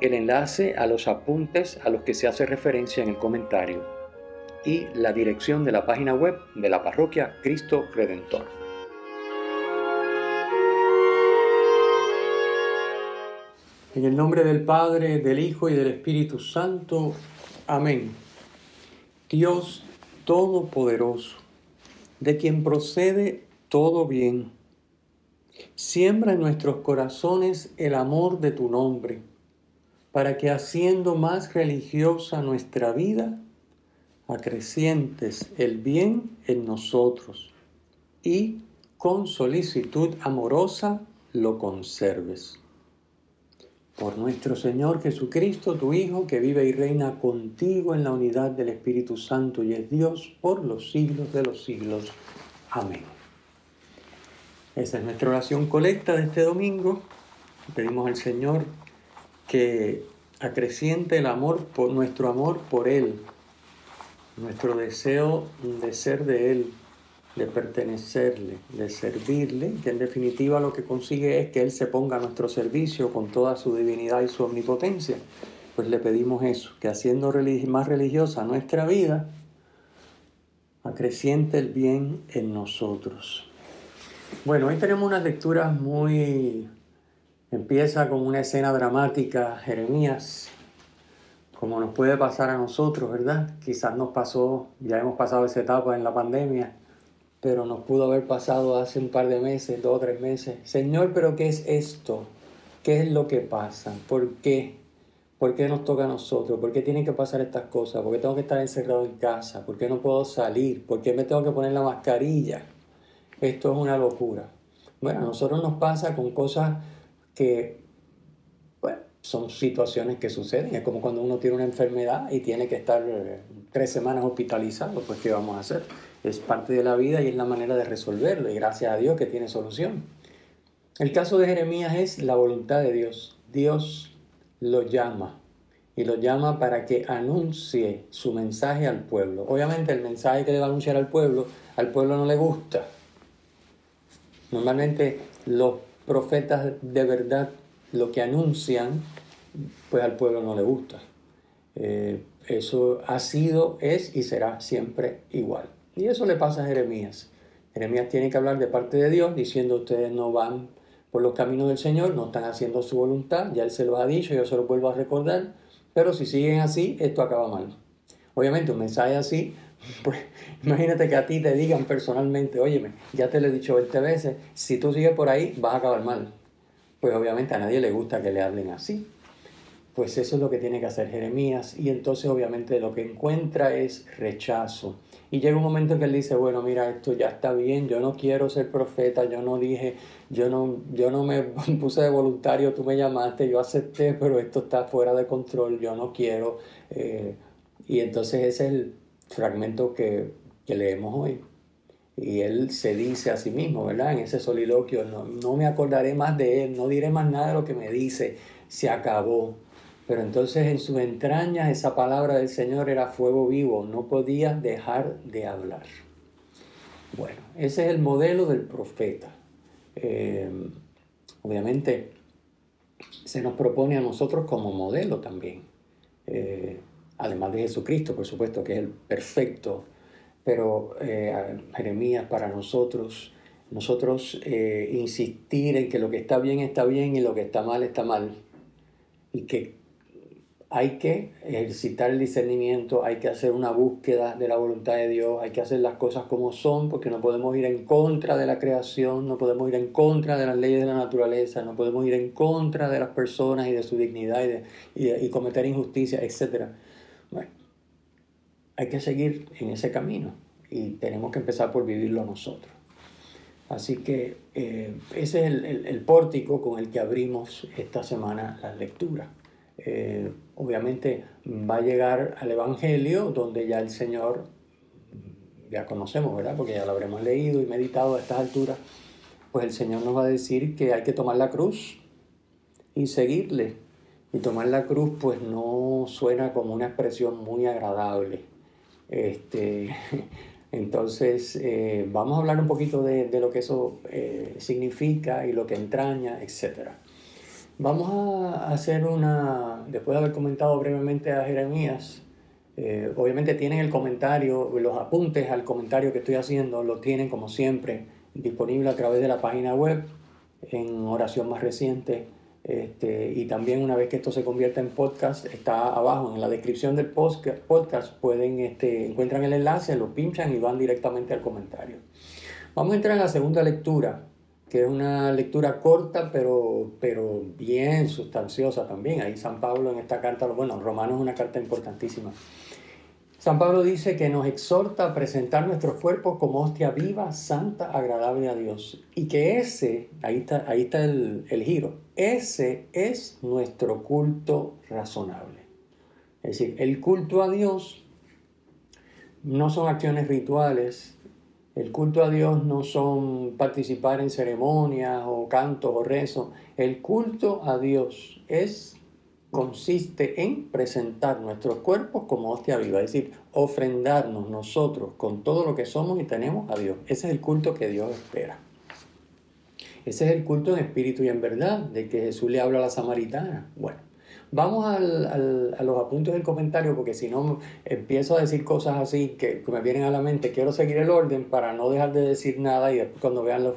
el enlace a los apuntes a los que se hace referencia en el comentario y la dirección de la página web de la parroquia Cristo Redentor. En el nombre del Padre, del Hijo y del Espíritu Santo. Amén. Dios Todopoderoso, de quien procede todo bien, siembra en nuestros corazones el amor de tu nombre para que haciendo más religiosa nuestra vida, acrecientes el bien en nosotros y con solicitud amorosa lo conserves. Por nuestro Señor Jesucristo, tu Hijo, que vive y reina contigo en la unidad del Espíritu Santo y es Dios por los siglos de los siglos. Amén. Esa es nuestra oración colecta de este domingo. Pedimos al Señor que acreciente el amor por nuestro amor por Él, nuestro deseo de ser de Él, de pertenecerle, de servirle, que en definitiva lo que consigue es que Él se ponga a nuestro servicio con toda su divinidad y su omnipotencia. Pues le pedimos eso, que haciendo más religiosa nuestra vida, acreciente el bien en nosotros. Bueno, hoy tenemos unas lecturas muy Empieza con una escena dramática, Jeremías, como nos puede pasar a nosotros, ¿verdad? Quizás nos pasó, ya hemos pasado esa etapa en la pandemia, pero nos pudo haber pasado hace un par de meses, dos o tres meses. Señor, pero ¿qué es esto? ¿Qué es lo que pasa? ¿Por qué? ¿Por qué nos toca a nosotros? ¿Por qué tienen que pasar estas cosas? ¿Por qué tengo que estar encerrado en casa? ¿Por qué no puedo salir? ¿Por qué me tengo que poner la mascarilla? Esto es una locura. Bueno, a nosotros nos pasa con cosas que bueno, son situaciones que suceden. Es como cuando uno tiene una enfermedad y tiene que estar eh, tres semanas hospitalizado, pues ¿qué vamos a hacer? Es parte de la vida y es la manera de resolverlo y gracias a Dios que tiene solución. El caso de Jeremías es la voluntad de Dios. Dios lo llama y lo llama para que anuncie su mensaje al pueblo. Obviamente el mensaje que le va a anunciar al pueblo, al pueblo no le gusta. Normalmente los profetas de verdad lo que anuncian, pues al pueblo no le gusta. Eh, eso ha sido, es y será siempre igual. Y eso le pasa a Jeremías. Jeremías tiene que hablar de parte de Dios diciendo ustedes no van por los caminos del Señor, no están haciendo su voluntad, ya Él se lo ha dicho, yo se lo vuelvo a recordar, pero si siguen así, esto acaba mal. Obviamente un mensaje así pues imagínate que a ti te digan personalmente, óyeme, ya te lo he dicho 20 veces, si tú sigues por ahí vas a acabar mal. Pues obviamente a nadie le gusta que le hablen así. Pues eso es lo que tiene que hacer Jeremías y entonces obviamente lo que encuentra es rechazo. Y llega un momento en que él dice, bueno, mira, esto ya está bien, yo no quiero ser profeta, yo no dije, yo no, yo no me puse de voluntario, tú me llamaste, yo acepté, pero esto está fuera de control, yo no quiero. Eh, y entonces ese es el, fragmento que, leemos hoy. Y él se dice a sí mismo, ¿verdad? En ese soliloquio, no, no me acordaré más de él, no diré más nada de lo que me dice, se acabó. Pero entonces en sus entrañas esa palabra del Señor era fuego vivo, no podía dejar de hablar. Bueno, ese es el modelo del profeta. Eh, obviamente se nos propone a nosotros como modelo también. Eh, además de Jesucristo, por supuesto, que es el perfecto, pero eh, Jeremías para nosotros, nosotros eh, insistir en que lo que está bien está bien y lo que está mal está mal, y que hay que ejercitar el discernimiento, hay que hacer una búsqueda de la voluntad de Dios, hay que hacer las cosas como son, porque no podemos ir en contra de la creación, no podemos ir en contra de las leyes de la naturaleza, no podemos ir en contra de las personas y de su dignidad y, cometer injusticia, etc. Hay que seguir en ese camino y tenemos que empezar por vivirlo nosotros. Así que eh, ese es el, pórtico con el que abrimos esta semana las lecturas. Eh, obviamente va a llegar al Evangelio donde ya el Señor, ya conocemos, ¿verdad? Porque ya lo habremos leído y meditado a estas alturas, pues el Señor nos va a decir que hay que tomar la cruz y seguirle. Y tomar la cruz pues no suena como una expresión muy agradable. Este, entonces eh, vamos a hablar un poquito de, lo que eso eh, significa y lo que entraña, etc. Vamos a hacer una, después de haber comentado brevemente a Jeremías, eh, obviamente tienen el comentario, los apuntes al comentario que estoy haciendo, lo tienen como siempre disponible a través de la página web en oración más reciente este, y también una vez que esto se convierta en podcast, está abajo en la descripción del podcast, pueden, este, encuentran el enlace, lo pinchan y van directamente al comentario. Vamos a entrar en la segunda lectura, que es una lectura corta pero, pero bien sustanciosa también. Ahí San Pablo en esta carta, bueno, Romanos es una carta importantísima. San Pablo dice que nos exhorta a presentar nuestros cuerpos como hostia viva, santa, agradable a Dios. Y que ese, ahí está, el, el giro, ese es nuestro culto razonable. Es decir, el culto a Dios no son acciones rituales, el culto a Dios no son participar en ceremonias o cantos o rezos. El culto a Dios es consiste en presentar nuestros cuerpos como hostia viva, es decir, ofrendarnos nosotros con todo lo que somos y tenemos a Dios. Ese es el culto que Dios espera. Ese es el culto en espíritu y en verdad, de que Jesús le habla a la samaritana. Bueno, vamos a los apuntes del comentario, porque si no empiezo a decir cosas así que, me vienen a la mente, quiero seguir el orden para no dejar de decir nada y cuando vean los,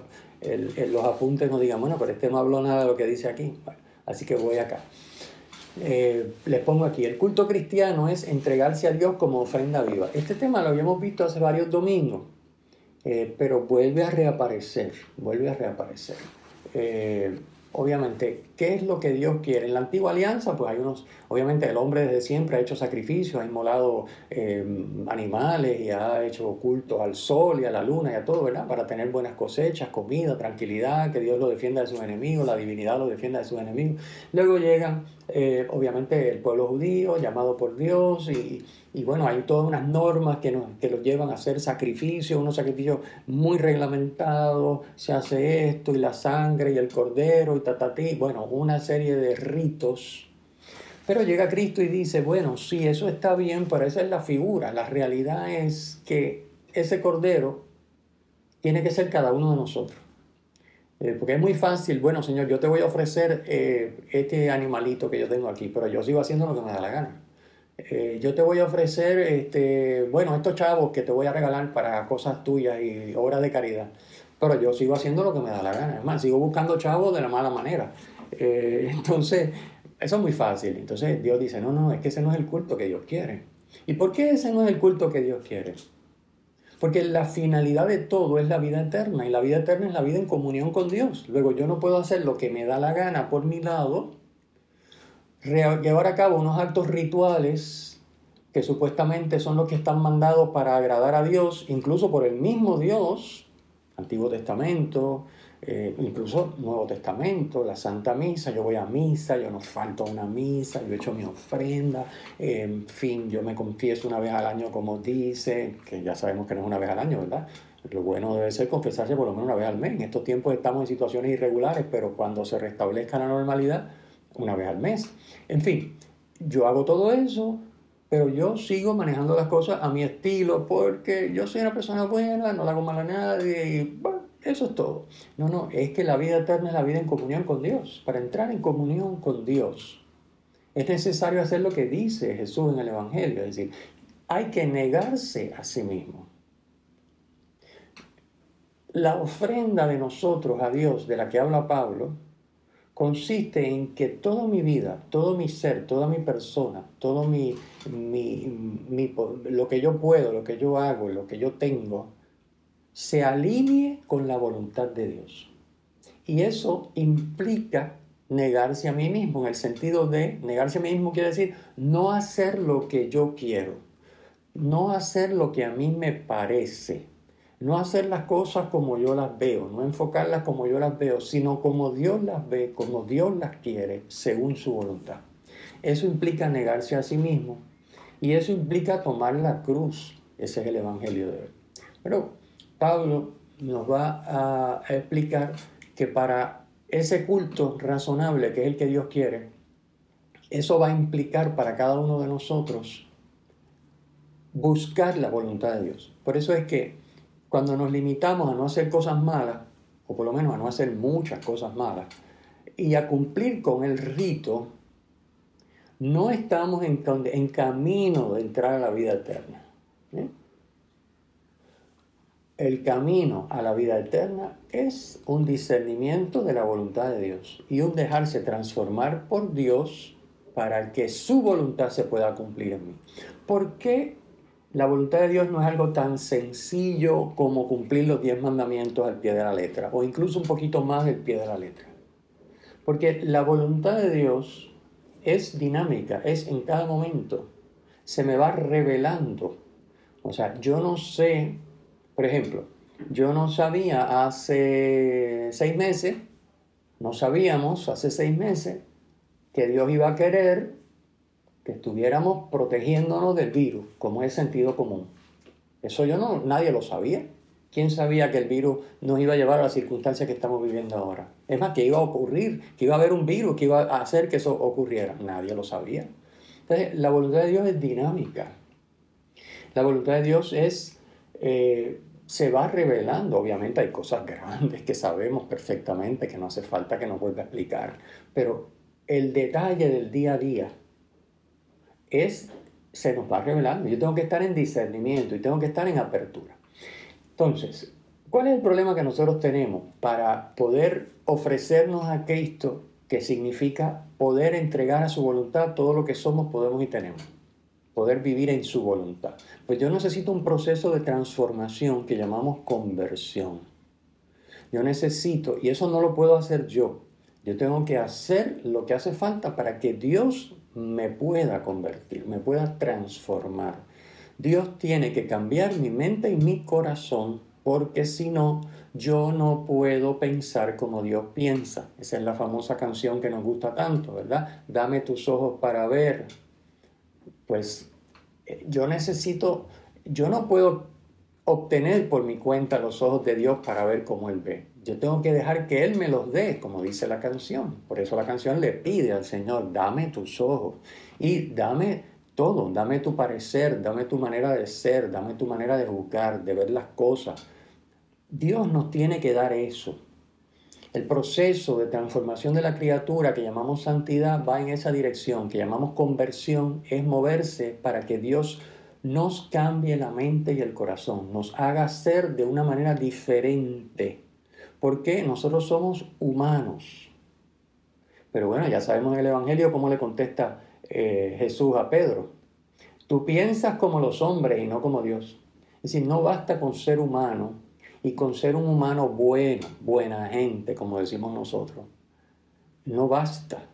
los apuntes no digan, bueno, pero este no habló nada de lo que dice aquí. así que voy acá. Eh, les pongo aquí, el culto cristiano es entregarse a Dios como ofrenda viva. Este tema lo habíamos visto hace varios domingos, eh, pero vuelve a reaparecer, vuelve a reaparecer. Eh, obviamente, ¿qué es lo que Dios quiere? En la antigua alianza, pues hay unos, obviamente el hombre desde siempre ha hecho sacrificios, ha inmolado eh, animales y ha hecho cultos al sol y a la luna y a todo, ¿verdad? Para tener buenas cosechas, comida, tranquilidad, que Dios lo defienda de sus enemigos, la divinidad lo defienda de sus enemigos. Luego llegan, eh, obviamente, el pueblo judío llamado por Dios y y bueno, hay todas unas normas que, nos, que los llevan a hacer sacrificios, unos sacrificios muy reglamentados, se hace esto y la sangre y el cordero y tatatí, bueno, una serie de ritos. Pero llega Cristo y dice, bueno, sí, eso está bien, pero esa es la figura. La realidad es que ese cordero tiene que ser cada uno de nosotros. Eh, porque es muy fácil, bueno, Señor, yo te voy a ofrecer eh, este animalito que yo tengo aquí, pero yo sigo haciendo lo que me da la gana. Eh, yo te voy a ofrecer, este, bueno, estos chavos que te voy a regalar para cosas tuyas y obras de caridad. Pero yo sigo haciendo lo que me da la gana. Es sigo buscando chavos de la mala manera. Eh, entonces, eso es muy fácil. Entonces Dios dice, no, no, es que ese no es el culto que Dios quiere. ¿Y por qué ese no es el culto que Dios quiere? Porque la finalidad de todo es la vida eterna y la vida eterna es la vida en comunión con Dios. Luego yo no puedo hacer lo que me da la gana por mi lado llevar a cabo unos actos rituales que supuestamente son los que están mandados para agradar a Dios, incluso por el mismo Dios, Antiguo Testamento, eh, incluso Nuevo Testamento, la Santa Misa, yo voy a misa, yo no falto a una misa, yo he hecho mi ofrenda, en fin, yo me confieso una vez al año como dice, que ya sabemos que no es una vez al año, ¿verdad? Lo bueno debe ser confesarse por lo menos una vez al mes. En estos tiempos estamos en situaciones irregulares, pero cuando se restablezca la normalidad, una vez al mes. En fin, yo hago todo eso, pero yo sigo manejando las cosas a mi estilo porque yo soy una persona buena, no le hago mal a nadie y bueno, eso es todo. No, no, es que la vida eterna es la vida en comunión con Dios. Para entrar en comunión con Dios es necesario hacer lo que dice Jesús en el Evangelio, es decir, hay que negarse a sí mismo. La ofrenda de nosotros a Dios de la que habla Pablo consiste en que toda mi vida, todo mi ser, toda mi persona, todo mi, lo que yo puedo, lo que yo hago, lo que yo tengo, se alinee con la voluntad de Dios. Y eso implica negarse a mí mismo, en el sentido de negarse a mí mismo quiere decir no hacer lo que yo quiero, no hacer lo que a mí me parece, no hacer las cosas como yo las veo, no enfocarlas como yo las veo, sino como Dios las ve, como Dios las quiere, según su voluntad. Eso implica negarse a sí mismo y eso implica tomar la cruz. Ese es el Evangelio de hoy. Pero Pablo nos va a explicar que para ese culto razonable, que es el que Dios quiere, eso va a implicar para cada uno de nosotros buscar la voluntad de Dios. Por eso es que cuando nos limitamos a no hacer cosas malas, o por lo menos a no hacer muchas cosas malas, y a cumplir con el rito, no estamos en, camino de entrar a la vida eterna. El camino a la vida eterna es un discernimiento de la voluntad de Dios y un dejarse transformar por Dios para que su voluntad se pueda cumplir en mí. ¿Por qué la voluntad de Dios no es algo tan sencillo como cumplir los diez mandamientos al pie de la letra, o incluso un poquito más del pie de la letra. Porque la voluntad de Dios es dinámica, es en cada momento. Se me va revelando. O sea, yo no sé, por ejemplo, yo no sabía hace seis meses, no sabíamos hace seis meses que Dios iba a querer que estuviéramos protegiéndonos del virus, como es sentido común. Eso yo no, nadie lo sabía. ¿Quién sabía que el virus nos iba a llevar a las circunstancias que estamos viviendo ahora? Es más, que iba a ocurrir, que iba a haber un virus que iba a hacer que eso ocurriera. Nadie lo sabía. Entonces, la voluntad de Dios es dinámica. La voluntad de Dios es, eh, se va revelando. Obviamente hay cosas grandes que sabemos perfectamente, que no hace falta que nos vuelva a explicar. Pero el detalle del día a día, es, se nos va revelando. Yo tengo que estar en discernimiento y tengo que estar en apertura. Entonces, ¿cuál es el problema que nosotros tenemos para poder ofrecernos a Cristo, que significa poder entregar a su voluntad todo lo que somos, podemos y tenemos? Poder vivir en su voluntad. Pues yo necesito un proceso de transformación que llamamos conversión. Yo necesito, y eso no lo puedo hacer yo, yo tengo que hacer lo que hace falta para que Dios me pueda convertir, me pueda transformar. Dios tiene que cambiar mi mente y mi corazón porque si no, yo no puedo pensar como Dios piensa. Esa es la famosa canción que nos gusta tanto, ¿verdad? Dame tus ojos para ver. Pues eh, yo necesito, yo no puedo obtener por mi cuenta los ojos de Dios para ver cómo Él ve. Yo tengo que dejar que Él me los dé, como dice la canción. Por eso la canción le pide al Señor, dame tus ojos y dame todo, dame tu parecer, dame tu manera de ser, dame tu manera de juzgar, de ver las cosas. Dios nos tiene que dar eso. El proceso de transformación de la criatura que llamamos santidad va en esa dirección, que llamamos conversión, es moverse para que Dios nos cambie la mente y el corazón, nos haga ser de una manera diferente porque nosotros somos humanos. Pero bueno, ya sabemos en el Evangelio cómo le contesta eh, Jesús a Pedro. Tú piensas como los hombres y no como Dios. Es decir, no basta con ser humano y con ser un humano bueno, buena gente, como decimos nosotros. No basta.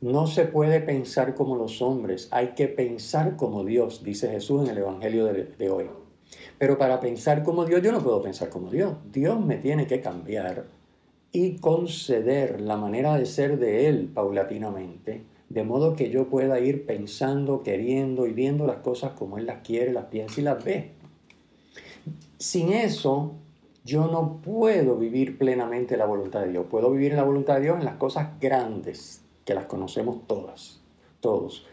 No se puede pensar como los hombres, hay que pensar como Dios, dice Jesús en el Evangelio de hoy. Pero para pensar como Dios, yo no puedo pensar como Dios. Dios me tiene que cambiar y conceder la manera de ser de Él paulatinamente, de modo que yo pueda ir pensando, queriendo y viendo las cosas como Él las quiere, las piensa y las ve. Sin eso, yo no puedo vivir plenamente la voluntad de Dios. Puedo vivir la voluntad de Dios en las cosas grandes, que las conocemos todas, todos.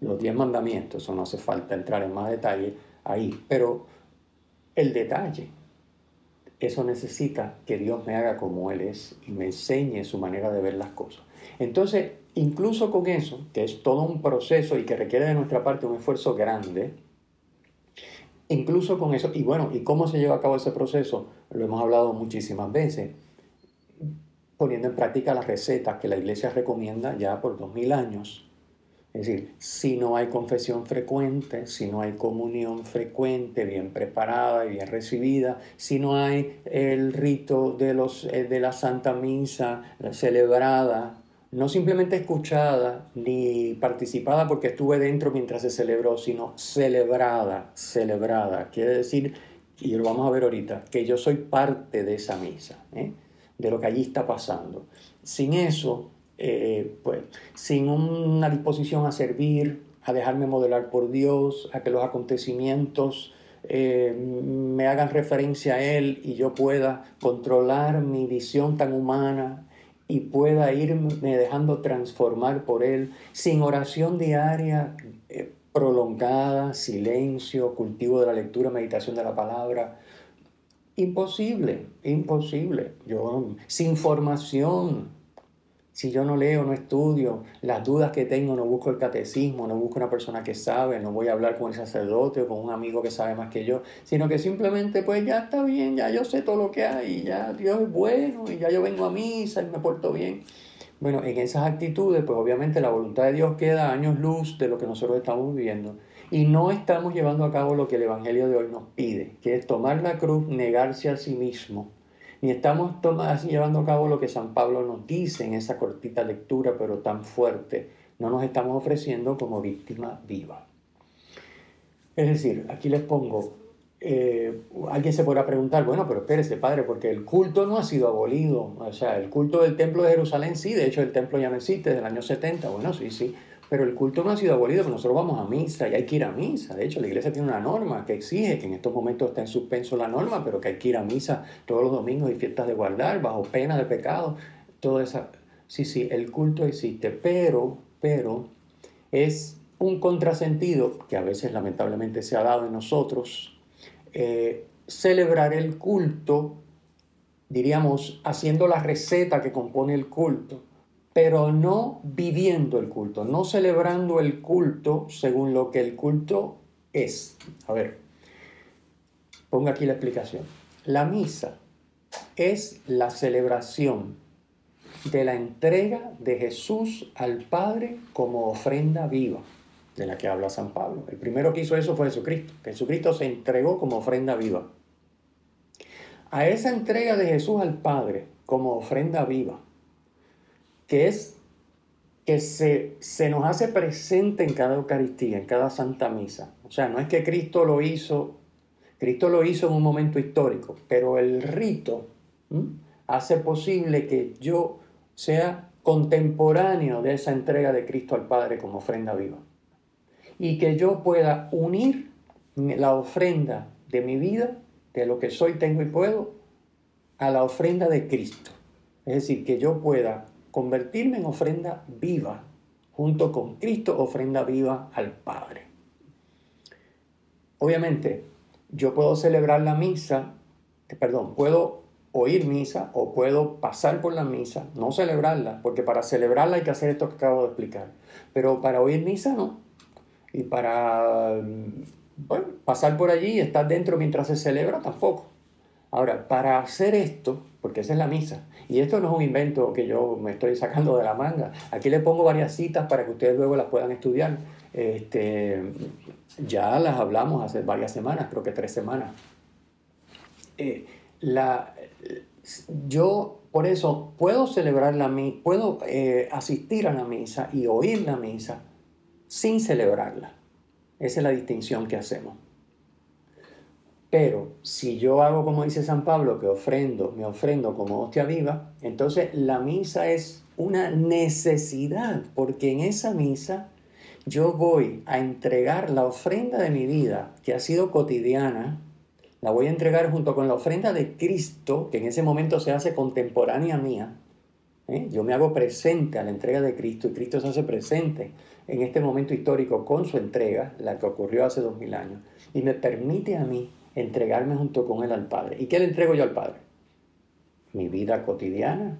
Los diez mandamientos, eso no hace falta entrar en más detalle ahí, pero el detalle. Eso necesita que Dios me haga como Él es y me enseñe su manera de ver las cosas. Entonces, incluso con eso, que es todo un proceso y que requiere de nuestra parte un esfuerzo grande, incluso con eso, y bueno, ¿y cómo se lleva a cabo ese proceso? Lo hemos hablado muchísimas veces, poniendo en práctica las recetas que la iglesia recomienda ya por dos mil años es decir, si no hay confesión frecuente, si no hay comunión frecuente, bien preparada y bien recibida, si no hay el rito de, los, eh, de la Santa Misa celebrada, no simplemente escuchada ni participada porque estuve dentro mientras se celebró, sino celebrada, celebrada. Quiere decir, y lo vamos a ver ahorita, que yo soy parte de esa misa, ¿eh? de lo que allí está pasando. Sin eso, eh, pues, sin una disposición a servir, a dejarme modelar por Dios, a que los acontecimientos eh, me hagan referencia a Él y yo pueda controlar mi visión tan humana y pueda irme dejando transformar por Él, sin oración diaria eh, prolongada, silencio, cultivo de la lectura, meditación de la palabra. Imposible, imposible. Yo, sin formación, si yo no leo, no estudio, las dudas que tengo, no busco el catecismo, no busco una persona que sabe, no voy a hablar con el sacerdote o con un amigo que sabe más que yo, sino que simplemente pues ya está bien, ya yo sé todo lo que hay, ya Dios es bueno y ya yo vengo a misa y me porto bien. Bueno, en esas actitudes pues obviamente la voluntad de Dios queda años luz de lo que nosotros estamos viviendo y no estamos llevando a cabo lo que el Evangelio de hoy nos pide, que es tomar la cruz, negarse a sí mismo ni estamos llevando a cabo lo que San Pablo nos dice en esa cortita lectura, pero tan fuerte. No nos estamos ofreciendo como víctima viva. Es decir, aquí les pongo, eh, alguien se podrá preguntar, bueno, pero espérese, padre, porque el culto no ha sido abolido. O sea, el culto del templo de Jerusalén sí, de hecho el templo ya no existe desde el año 70. Bueno, sí, sí, pero el culto no ha sido abolido, pero nosotros vamos a misa y hay que ir a misa. De hecho, la iglesia tiene una norma que exige, que en estos momentos está en suspenso la norma, pero que hay que ir a misa todos los domingos y fiestas de guardar, bajo pena de pecado. Esa. Sí, sí, el culto existe, pero, pero es un contrasentido que a veces lamentablemente se ha dado en nosotros. Eh, celebrar el culto, diríamos, haciendo la receta que compone el culto pero no viviendo el culto, no celebrando el culto según lo que el culto es. A ver, ponga aquí la explicación. La misa es la celebración de la entrega de Jesús al Padre como ofrenda viva, de la que habla San Pablo. El primero que hizo eso fue Jesucristo. Jesucristo se entregó como ofrenda viva. A esa entrega de Jesús al Padre como ofrenda viva, que es que se, se, nos hace presente en cada Eucaristía, en cada Santa Misa. O sea, no es que Cristo lo hizo, Cristo lo hizo en un momento histórico, pero el rito hace posible que yo sea contemporáneo de esa entrega de Cristo al Padre como ofrenda viva. Y que yo pueda unir la ofrenda de mi vida, de lo que soy, tengo y puedo, a la ofrenda de Cristo. Es decir, que yo pueda convertirme en ofrenda viva, junto con Cristo, ofrenda viva al Padre. Obviamente, yo puedo celebrar la misa, perdón, puedo oír misa o puedo pasar por la misa, no celebrarla, porque para celebrarla hay que hacer esto que acabo de explicar, pero para oír misa no. Y para bueno, pasar por allí y estar dentro mientras se celebra tampoco. Ahora, para hacer esto, porque esa es la misa, y esto no es un invento que yo me estoy sacando de la manga, aquí le pongo varias citas para que ustedes luego las puedan estudiar. Este, ya las hablamos hace varias semanas, creo que tres semanas. Eh, la, yo por eso puedo celebrar la misa, puedo eh, asistir a la misa y oír la misa sin celebrarla. Esa es la distinción que hacemos. Pero si yo hago como dice San Pablo, que ofrendo, me ofrendo como hostia viva, entonces la misa es una necesidad, porque en esa misa yo voy a entregar la ofrenda de mi vida, que ha sido cotidiana, la voy a entregar junto con la ofrenda de Cristo, que en ese momento se hace contemporánea mía. ¿eh? Yo me hago presente a la entrega de Cristo y Cristo se hace presente en este momento histórico con su entrega, la que ocurrió hace dos mil años, y me permite a mí entregarme junto con Él al Padre. ¿Y qué le entrego yo al Padre? Mi vida cotidiana,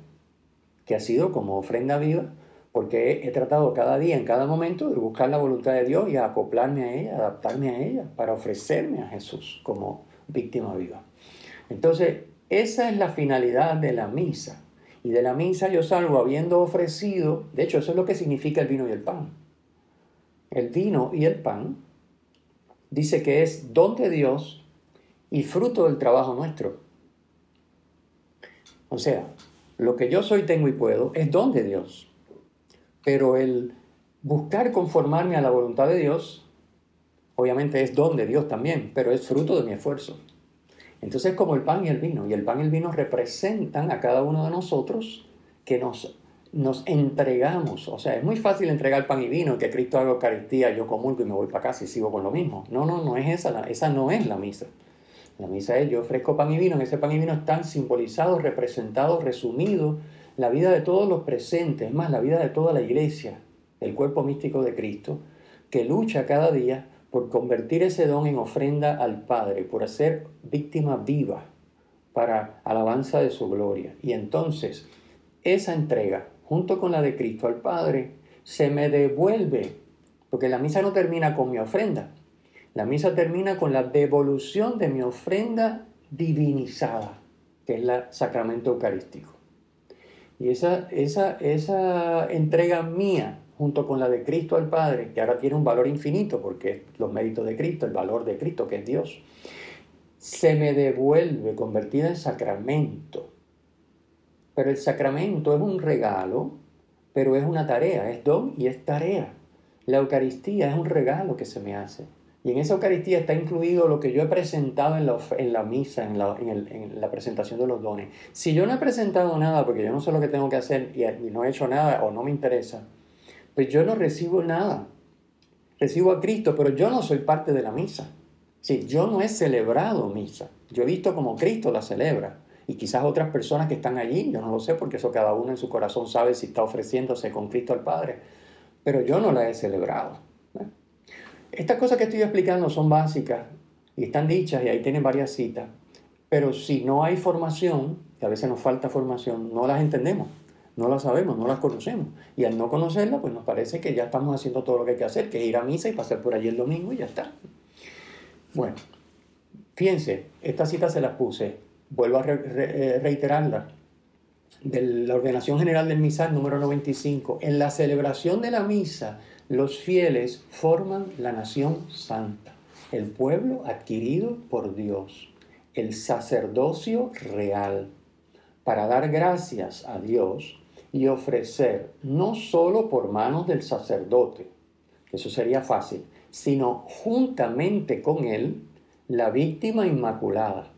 que ha sido como ofrenda viva, porque he, tratado cada día, en cada momento, de buscar la voluntad de Dios y acoplarme a ella, adaptarme a ella, para ofrecerme a Jesús como víctima viva. Entonces, esa es la finalidad de la misa. Y de la misa yo salgo habiendo ofrecido, de hecho eso es lo que significa el vino y el pan. El vino y el pan dice que es don de Dios y fruto del trabajo nuestro. O sea, lo que yo soy, tengo y puedo es don de Dios. Pero el buscar conformarme a la voluntad de Dios, obviamente es don de Dios también, pero es fruto de mi esfuerzo. Entonces como el pan y el vino, y el pan y el vino representan a cada uno de nosotros que nos nos entregamos, o sea, es muy fácil entregar pan y vino, que Cristo haga Eucaristía, yo comulgo y me voy para casa y sigo con lo mismo. No, no, no es esa, esa no es la misa. La misa es yo ofrezco pan y vino, en ese pan y vino están simbolizados, representados, resumidos la vida de todos los presentes, es más, la vida de toda la iglesia, el cuerpo místico de Cristo, que lucha cada día por convertir ese don en ofrenda al Padre, por hacer víctima viva para alabanza de su gloria. Y entonces, esa entrega, junto con la de Cristo al Padre, se me devuelve, porque la misa no termina con mi ofrenda, la misa termina con la devolución de mi ofrenda divinizada, que es el sacramento eucarístico. Y esa, entrega mía, junto con la de Cristo al Padre, que ahora tiene un valor infinito, porque los méritos de Cristo, el valor de Cristo, que es Dios, se me devuelve convertida en sacramento. Pero el sacramento es un regalo, pero es una tarea, es don y es tarea. La Eucaristía es un regalo que se me hace. Y en esa Eucaristía está incluido lo que yo he presentado en la, en la misa, en la, en, la, presentación de los dones. Si yo no he presentado nada porque yo no sé lo que tengo que hacer y, no he hecho nada o no me interesa, pues yo no recibo nada. Recibo a Cristo, pero yo no soy parte de la misa. Sí, yo no he celebrado misa. Yo he visto como Cristo la celebra. Y quizás otras personas que están allí, yo no lo sé porque eso cada uno en su corazón sabe si está ofreciéndose con Cristo al Padre. Pero yo no la he celebrado. Estas cosas que estoy explicando son básicas y están dichas y ahí tienen varias citas, pero si no hay formación, que a veces nos falta formación, no las entendemos, no las sabemos, no las conocemos. Y al no conocerlas, pues nos parece que ya estamos haciendo todo lo que hay que hacer, que es ir a misa y pasar por allí el domingo y ya está. Bueno, fíjense, esta cita se las puse, vuelvo a eh, reiterarla, de la Ordenación General del Misal número 95. En la celebración de la misa, los fieles forman la nación santa, el pueblo adquirido por Dios, el sacerdocio real, para dar gracias a Dios y ofrecer no solo por manos del sacerdote, eso sería fácil, sino juntamente con él la víctima inmaculada.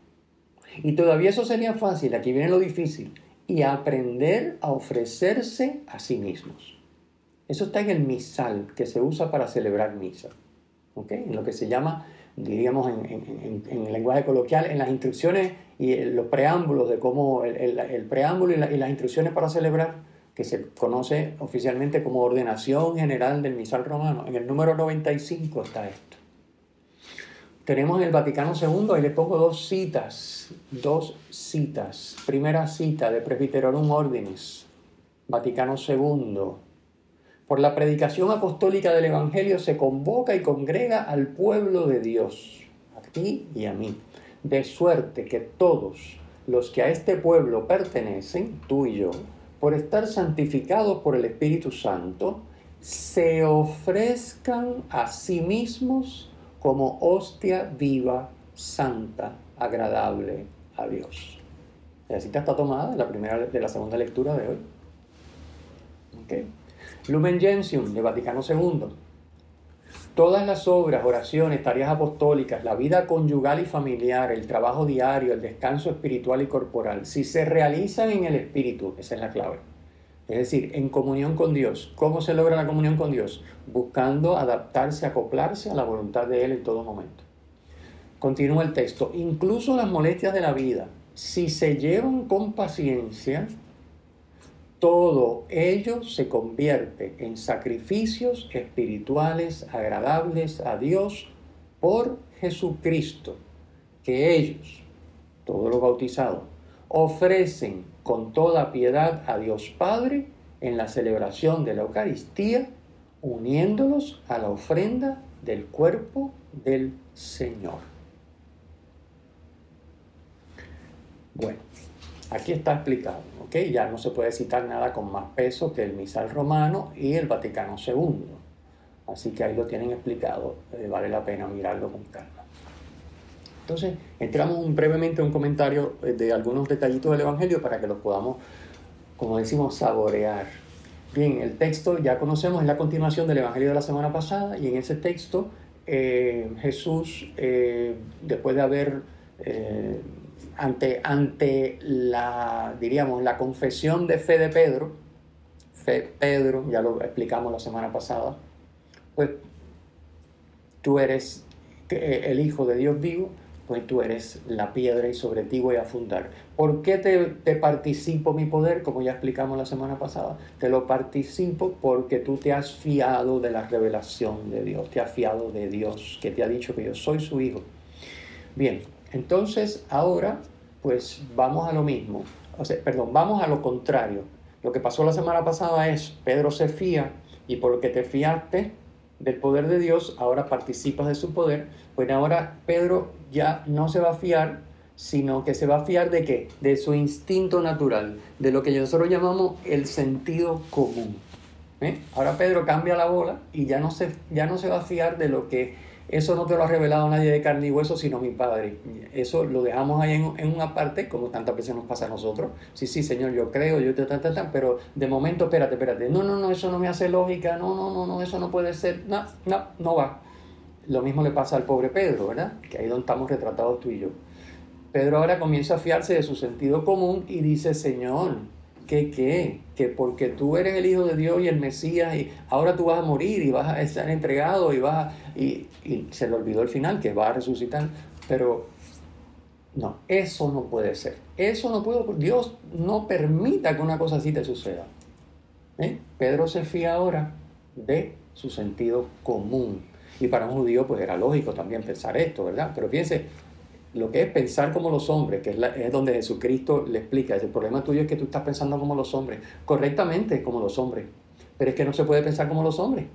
Y todavía eso sería fácil, aquí viene lo difícil, y aprender a ofrecerse a sí mismos. Eso está en el misal, que se usa para celebrar misa. En lo que se llama, diríamos en, el lenguaje coloquial, en las instrucciones y los preámbulos de cómo, el, preámbulo y, las instrucciones para celebrar, que se conoce oficialmente como ordenación general del misal romano. En el número 95 está esto. Tenemos en el Vaticano II, ahí les pongo dos citas, dos citas. Primera cita de Presbyterorum Ordinis, Vaticano II, por la predicación apostólica del Evangelio se convoca y congrega al pueblo de Dios, a ti y a mí, de suerte que todos los que a este pueblo pertenecen, tú y yo, por estar santificados por el Espíritu Santo, se ofrezcan a sí mismos como hostia viva, santa, agradable a Dios. La cita está tomada de la primera de la segunda lectura de hoy. Okay. Lumen Gentium de Vaticano II. Todas las obras, oraciones, tareas apostólicas, la vida conyugal y familiar, el trabajo diario, el descanso espiritual y corporal, si se realizan en el espíritu, esa es la clave. Es decir, en comunión con Dios. ¿Cómo se logra la comunión con Dios? Buscando adaptarse, acoplarse a la voluntad de Él en todo momento. Continúa el texto. Incluso las molestias de la vida, si se llevan con paciencia, todo ello se convierte en sacrificios espirituales agradables a Dios por Jesucristo, que ellos, todos los bautizados, ofrecen con toda piedad a Dios Padre en la celebración de la Eucaristía, uniéndolos a la ofrenda del cuerpo del Señor. Bueno, Aquí está explicado, ¿ok? Ya no se puede citar nada con más peso que el misal romano y el Vaticano II. Así que ahí lo tienen explicado, eh, vale la pena mirarlo con calma. Entonces, entramos brevemente en un comentario eh, de algunos detallitos del Evangelio para que los podamos, como decimos, saborear. Bien, el texto ya conocemos, es la continuación del Evangelio de la semana pasada y en ese texto eh, Jesús, después de haber ante, ante la, diríamos, la confesión de fe de Pedro, Pedro, ya lo explicamos la semana pasada, pues tú eres eh, el Hijo de Dios vivo, pues tú eres la piedra y sobre ti voy a fundar. ¿Por qué te, te, participo mi poder? Como ya explicamos la semana pasada. Te lo participo porque tú te has fiado de la revelación de Dios, te has fiado de Dios, que te ha dicho que yo soy su hijo. Bien, entonces ahora pues vamos a lo mismo, o sea, perdón, vamos a lo contrario. Lo que pasó la semana pasada es, Pedro se fía y por lo que te fiaste del poder de Dios, ahora participas de su poder, pues ahora Pedro ya no se va a fiar, sino que se va a fiar de qué? De su instinto natural, de lo que nosotros llamamos el sentido común. ¿eh? Ahora Pedro cambia la bola y ya no, se, ya no se va a fiar de lo que eso no te lo ha revelado nadie de carne y hueso, sino mi Padre. Eso lo dejamos ahí en, una parte, como tantas veces nos pasa a nosotros. Sí, sí, Señor, yo creo, yo te, ta, ta, pero de momento, espérate, espérate. No, no, no, eso no me hace lógica. No, no, no, no, eso no puede ser. No, no, no va. Lo mismo le pasa al pobre Pedro, ¿verdad? Que ahí donde estamos retratados tú y yo. Pedro ahora comienza a fiarse de su sentido común y dice, Señor, ¿qué qué? Que porque tú eres el Hijo de Dios y el Mesías y ahora tú vas a morir y vas a estar entregado y vas y, se le olvidó el final, que va a resucitar. Pero no, eso no puede ser. Eso no puede Dios no permita que una cosa así te suceda. ¿Eh? Pedro se fía ahora de su sentido común. Y para un judío pues era lógico también pensar esto, ¿verdad? Pero fíjense, lo que es pensar como los hombres, que es, es, donde Jesucristo le explica, el problema tuyo es que tú estás pensando como los hombres, correctamente como los hombres, pero es que no se puede pensar como los hombres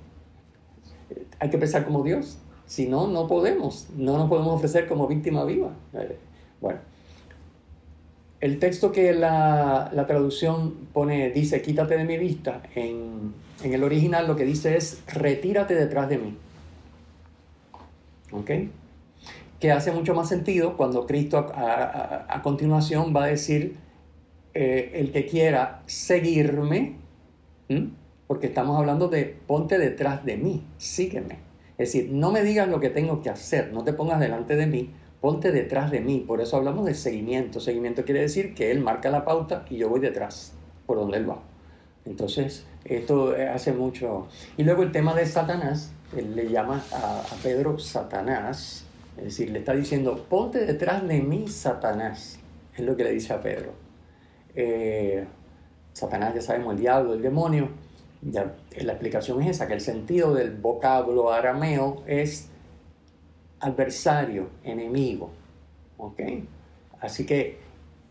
hay que pensar como Dios. Si no, no podemos. No nos podemos ofrecer como víctima viva. Bueno, el texto que la, la traducción pone, dice, quítate de mi vista, en, en, el original lo que dice es, retírate detrás de mí. ¿Ok? Que hace mucho más sentido cuando Cristo a, a, continuación va a decir, eh, el que quiera seguirme, porque estamos hablando de ponte detrás de mí, sígueme. Es decir, no me digas lo que tengo que hacer, no te pongas delante de mí, ponte detrás de mí. Por eso hablamos de seguimiento. Seguimiento quiere decir que él marca la pauta y yo voy detrás, por donde él va. Entonces, esto hace mucho. Y luego el tema de Satanás, él le llama a, Pedro Satanás, es decir, le está diciendo, ponte detrás de mí, Satanás. Es lo que le dice a Pedro. Eh, Satanás, ya sabemos, el diablo, el demonio. La explicación es esa, que el sentido del vocablo arameo es adversario, enemigo. Así que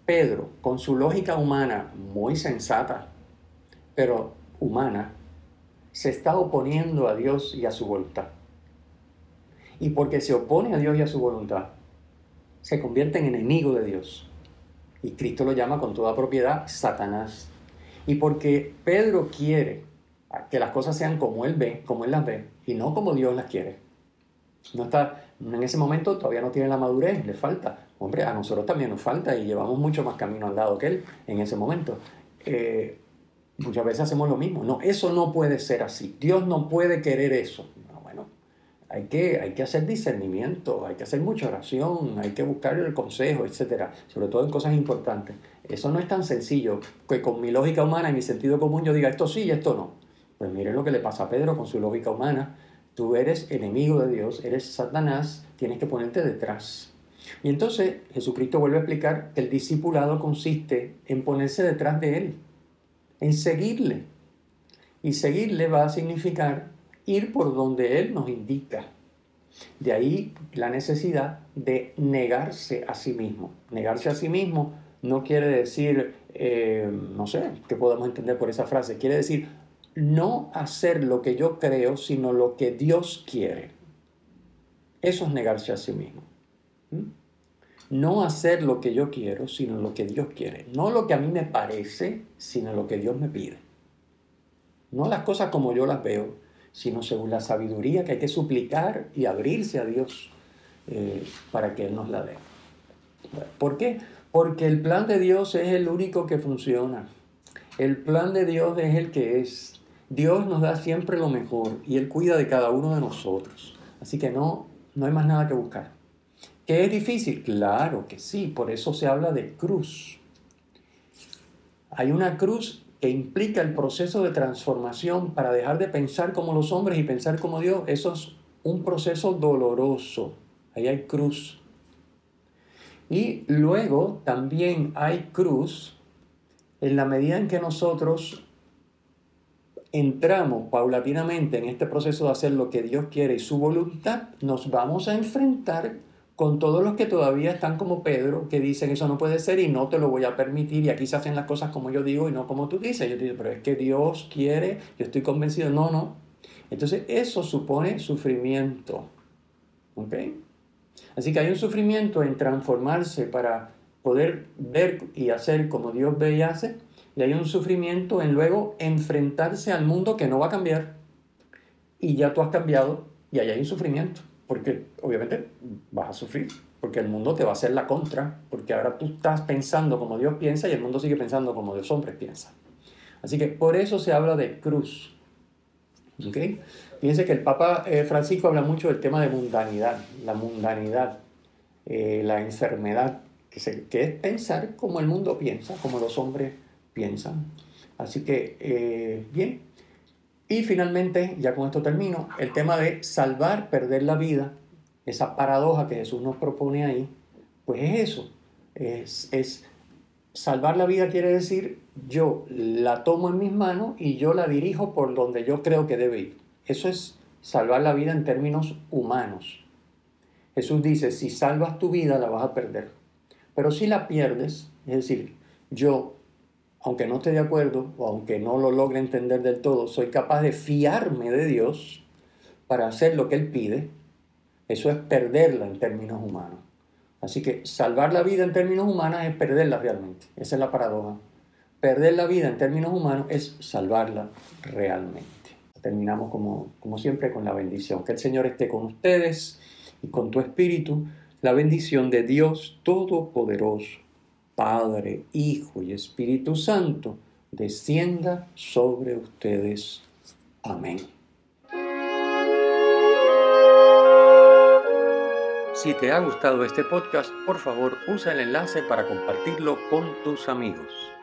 Pedro, con su lógica humana muy sensata, pero humana, se está oponiendo a Dios y a su voluntad. Y porque se opone a Dios y a su voluntad, se convierte en enemigo de Dios. Y Cristo lo llama con toda propiedad Satanás. Y porque Pedro quiere que las cosas sean como Él ve, como Él las ve, y no como Dios las quiere. No está, en ese momento todavía no tiene la madurez, le falta. Hombre, a nosotros también nos falta y llevamos mucho más camino andado que Él en ese momento. Eh, muchas veces hacemos lo mismo. No, eso no puede ser así. Dios no puede querer eso. Hay que, hay que hacer discernimiento, hay que hacer mucha oración, hay que buscar el consejo, etcétera, sobre todo en cosas importantes. Eso no es tan sencillo que con mi lógica humana y mi sentido común yo diga esto sí y esto no. Pues miren lo que le pasa a Pedro con su lógica humana. Tú eres enemigo de Dios, eres Satanás, tienes que ponerte detrás. Y entonces Jesucristo vuelve a explicar que el discipulado consiste en ponerse detrás de Él, en seguirle. Y seguirle va a significar ir por donde Él nos indica. De ahí la necesidad de negarse a sí mismo. Negarse a sí mismo no quiere decir, eh, no sé, qué podemos entender por esa frase, quiere decir no hacer lo que yo creo, sino lo que Dios quiere. Eso es negarse a sí mismo. ¿Mm? No hacer lo que yo quiero, sino lo que Dios quiere. No lo que a mí me parece, sino lo que Dios me pide. No las cosas como yo las veo, sino según la sabiduría que hay que suplicar y abrirse a Dios eh, para que Él nos la dé. ¿Por qué? Porque el plan de Dios es el único que funciona. El plan de Dios es el que es. Dios nos da siempre lo mejor y Él cuida de cada uno de nosotros. Así que no, no hay más nada que buscar. ¿Qué es difícil? Claro que sí, por eso se habla de cruz. Hay una cruz que implica el proceso de transformación para dejar de pensar como los hombres y pensar como Dios, eso es un proceso doloroso. Ahí hay cruz. Y luego también hay cruz en la medida en que nosotros entramos paulatinamente en este proceso de hacer lo que Dios quiere y su voluntad, nos vamos a enfrentar con todos los que todavía están como Pedro, que dicen eso no puede ser y no te lo voy a permitir y aquí se hacen las cosas como yo digo y no como tú dices. Yo te digo, pero es que Dios quiere, yo estoy convencido. No, no. Entonces eso supone sufrimiento. ¿Ok? Así que hay un sufrimiento en transformarse para poder ver y hacer como Dios ve y hace. Y hay un sufrimiento en luego enfrentarse al mundo que no va a cambiar. Y ya tú has cambiado y ahí hay un sufrimiento porque obviamente vas a sufrir, porque el mundo te va a hacer la contra, porque ahora tú estás pensando como Dios piensa y el mundo sigue pensando como Dios hombre piensa. Así que por eso se habla de cruz. ¿Okay? Fíjense que el Papa eh, Francisco habla mucho del tema de mundanidad, la mundanidad, eh, la enfermedad, que, se, que, es pensar como el mundo piensa, como los hombres piensan. Así que, eh, bien, y finalmente, ya con esto termino, el tema de salvar, perder la vida, esa paradoja que Jesús nos propone ahí, pues es eso, es, es salvar la vida quiere decir yo la tomo en mis manos y yo la dirijo por donde yo creo que debe ir. Eso es salvar la vida en términos humanos. Jesús dice, si salvas tu vida la vas a perder, pero si la pierdes, es decir, yo aunque no esté de acuerdo o aunque no lo logre entender del todo, soy capaz de fiarme de Dios para hacer lo que Él pide, eso es perderla en términos humanos. Así que salvar la vida en términos humanos es perderla realmente. Esa es la paradoja. Perder la vida en términos humanos es salvarla realmente. Terminamos como, como siempre con la bendición. Que el Señor esté con ustedes y con tu espíritu. La bendición de Dios Todopoderoso Padre, Hijo y Espíritu Santo, descienda sobre ustedes. Amén. Si te ha gustado este podcast, por favor usa el enlace para compartirlo con tus amigos.